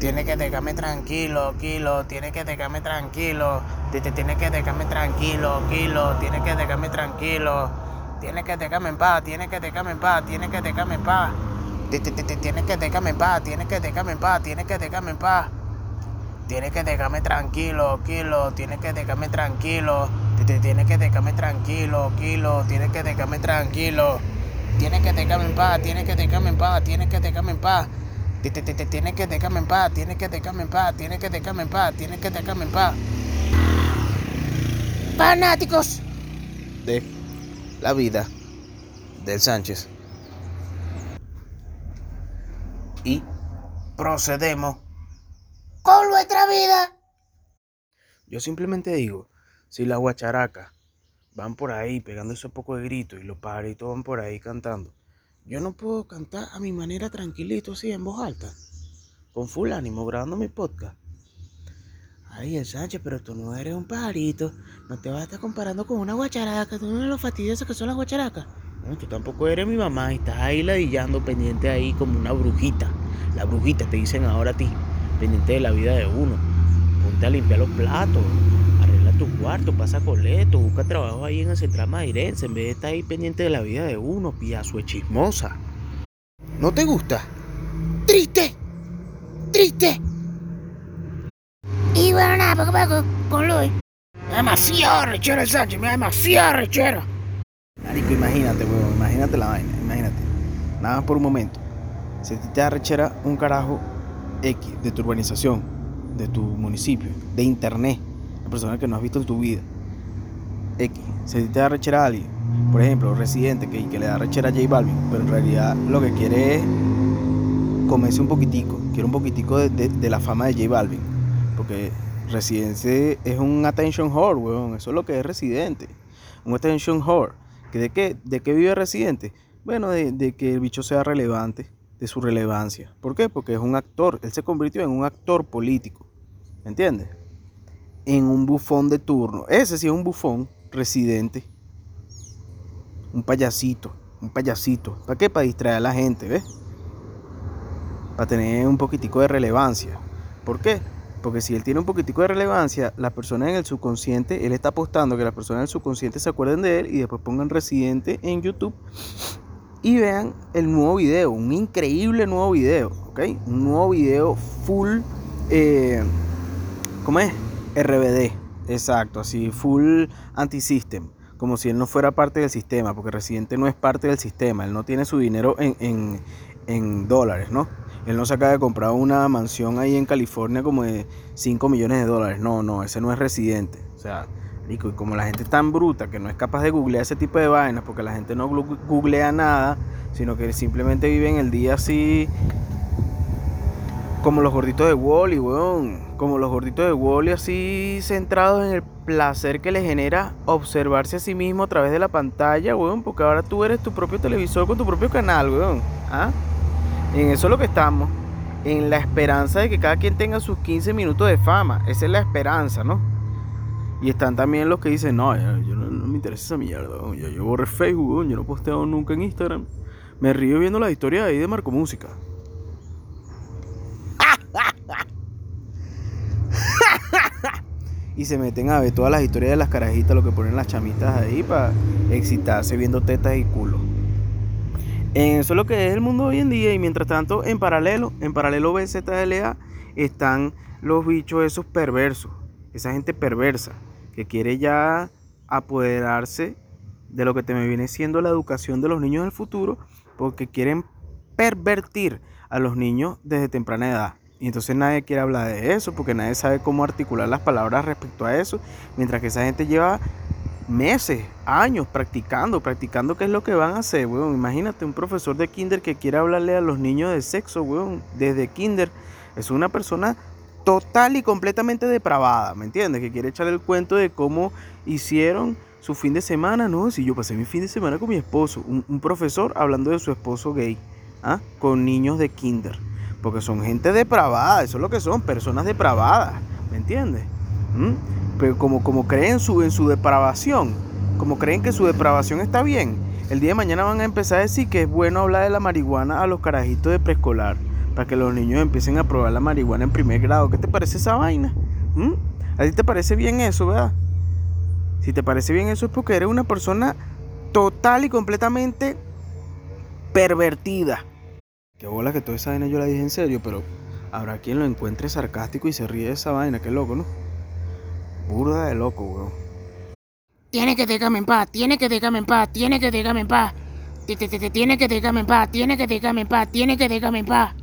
Tiene que dejarme tranquilo, kilo, tiene que dejarme tranquilo, tiene que dejarme tranquilo, kilo, tiene que dejarme tranquilo, tiene que dejarme en paz, tiene que dejarme en paz, tiene que dejarme en paz, tiene que dejarme en paz, tiene que dejarme en paz, tiene que dejarme en paz. Tiene que dejarme tranquilo, kilo, tiene que dejarme tranquilo, tiene que dejarme tranquilo, kilo, tiene que dejarme tranquilo, tiene que dejarme en paz, tiene que dejarme en paz, tiene que dejarme en paz. Tiene que dejarme en paz, tiene que dejarme en paz, tiene que dejarme en paz, tiene que dejarme en paz. Fanáticos de la vida del Sánchez. Y procedemos con nuestra vida. Yo simplemente digo, si las guacharacas van por ahí pegando ese poco de gritos y los pajaritos van por ahí cantando, yo no puedo cantar a mi manera tranquilito así en voz alta, con full ánimo, grabando mi podcast. Ay, el Sánchez, pero tú no eres un pajarito. No te vas a estar comparando con una guacharaca. Tú no eres lo fastidioso que son las guacharacas. No, tú tampoco eres mi mamá y estás ahí ladillando pendiente ahí como una brujita. La brujita te dicen ahora a ti, pendiente de la vida de uno. Ponte a limpiar los platos, tu cuarto, pasa coleto, busca trabajo ahí en el Central Madirense, en vez de estar ahí pendiente de la vida de uno, piazo es chismosa. ¿No te gusta? ¡Triste! ¡Triste! Y bueno, nada, poco a poco, con Luis. Demasiado rechero el Sánchez, me demasiado rechero. Marico, imagínate, weón, imagínate la vaina, imagínate. Nada más por un momento. Si te da rechera un carajo X de tu urbanización, de tu municipio, de internet, persona que no has visto en tu vida. X, si te da rechera a alguien, por ejemplo, residente que, le da rechera a J Balvin, pero en realidad lo que quiere es comerse un poquitico, quiere un poquitico de, la fama de J Balvin, porque Residente es un attention whore, weón, eso es lo que es Residente, un attention whore. ¿Que de, qué, ¿De qué vive Residente? Bueno, de, de que el bicho sea relevante, de su relevancia. ¿Por qué? Porque es un actor, él se convirtió en un actor político, ¿me entiendes? En un bufón de turno. Ese sí es un bufón residente. Un payasito, un payasito. ¿Para qué? Para distraer a la gente, ¿ves? Para tener un poquitico de relevancia. ¿Por qué? Porque si él tiene un poquitico de relevancia, las personas en el subconsciente, él está apostando que las personas en el subconsciente se acuerden de él y después pongan residente en YouTube y vean el nuevo video, un increíble nuevo video, ¿ok? Un nuevo video full, eh, ¿cómo es? RBD, exacto, así full anti-system, como si él no fuera parte del sistema, porque Residente no es parte del sistema, él no tiene su dinero en, en, dólares, ¿no? Él no se acaba de comprar una mansión ahí en California como de 5 millones de dólares, no, no, ese no es Residente, o sea, y como la gente es tan bruta que no es capaz de googlear ese tipo de vainas, porque la gente no googlea nada, sino que simplemente vive en el día así como los gorditos de Wally, weón. Como los gorditos de Wally así centrados en el placer que le genera observarse a sí mismo a través de la pantalla, weón. Porque ahora tú eres tu propio televisor con tu propio canal, weón. ¿Ah? En eso es lo que estamos. En la esperanza de que cada quien tenga sus 15 minutos de fama. Esa es la esperanza, ¿no? Y están también los que dicen, no, yo no, me interesa esa mierda, weón. Yo, yo borré Facebook, weón. Yo no posteo nunca en Instagram. Me río viendo la historia ahí de Marco Música. Y se meten a ver todas las historias de las carajitas, lo que ponen las chamitas ahí para excitarse viendo tetas y culo. Eso es lo que es el mundo hoy en día y mientras tanto en paralelo, en paralelo BZLA están los bichos esos perversos, esa gente perversa que quiere ya apoderarse de lo que te me viene siendo la educación de los niños del futuro porque quieren pervertir a los niños desde temprana edad. Y entonces nadie quiere hablar de eso porque nadie sabe cómo articular las palabras respecto a eso. Mientras que esa gente lleva meses, años practicando, practicando qué es lo que van a hacer, weón. Imagínate un profesor de kinder que quiere hablarle a los niños de sexo, weón, desde kinder. Es una persona total y completamente depravada, ¿me entiendes? Que quiere echar el cuento de cómo hicieron su fin de semana, ¿no? Si yo pasé mi fin de semana con mi esposo, un, un profesor hablando de su esposo gay, ¿ah? Con niños de kinder. Porque son gente depravada, eso es lo que son, personas depravadas, ¿me entiendes? ¿Mm? Pero como, como creen su, en su depravación, como creen que su depravación está bien, el día de mañana van a empezar a decir que es bueno hablar de la marihuana a los carajitos de preescolar. para que los niños empiecen a probar la marihuana en primer grado. ¿Qué te parece esa vaina? ¿Mm? ¿A ti te parece bien eso, verdad? Si te parece bien eso es porque eres una persona total y completamente pervertida. Qué bola que toda esa vaina yo la dije en serio, pero habrá quien lo encuentre sarcástico y se ríe de esa vaina. Qué loco, ¿no? Burda de loco, weón. Tiene que dejarme en paz, tiene que dejarme en paz, tiene que dejarme en paz. Tiene que dejarme en paz, tiene que dejarme en paz, tiene que dejarme en paz.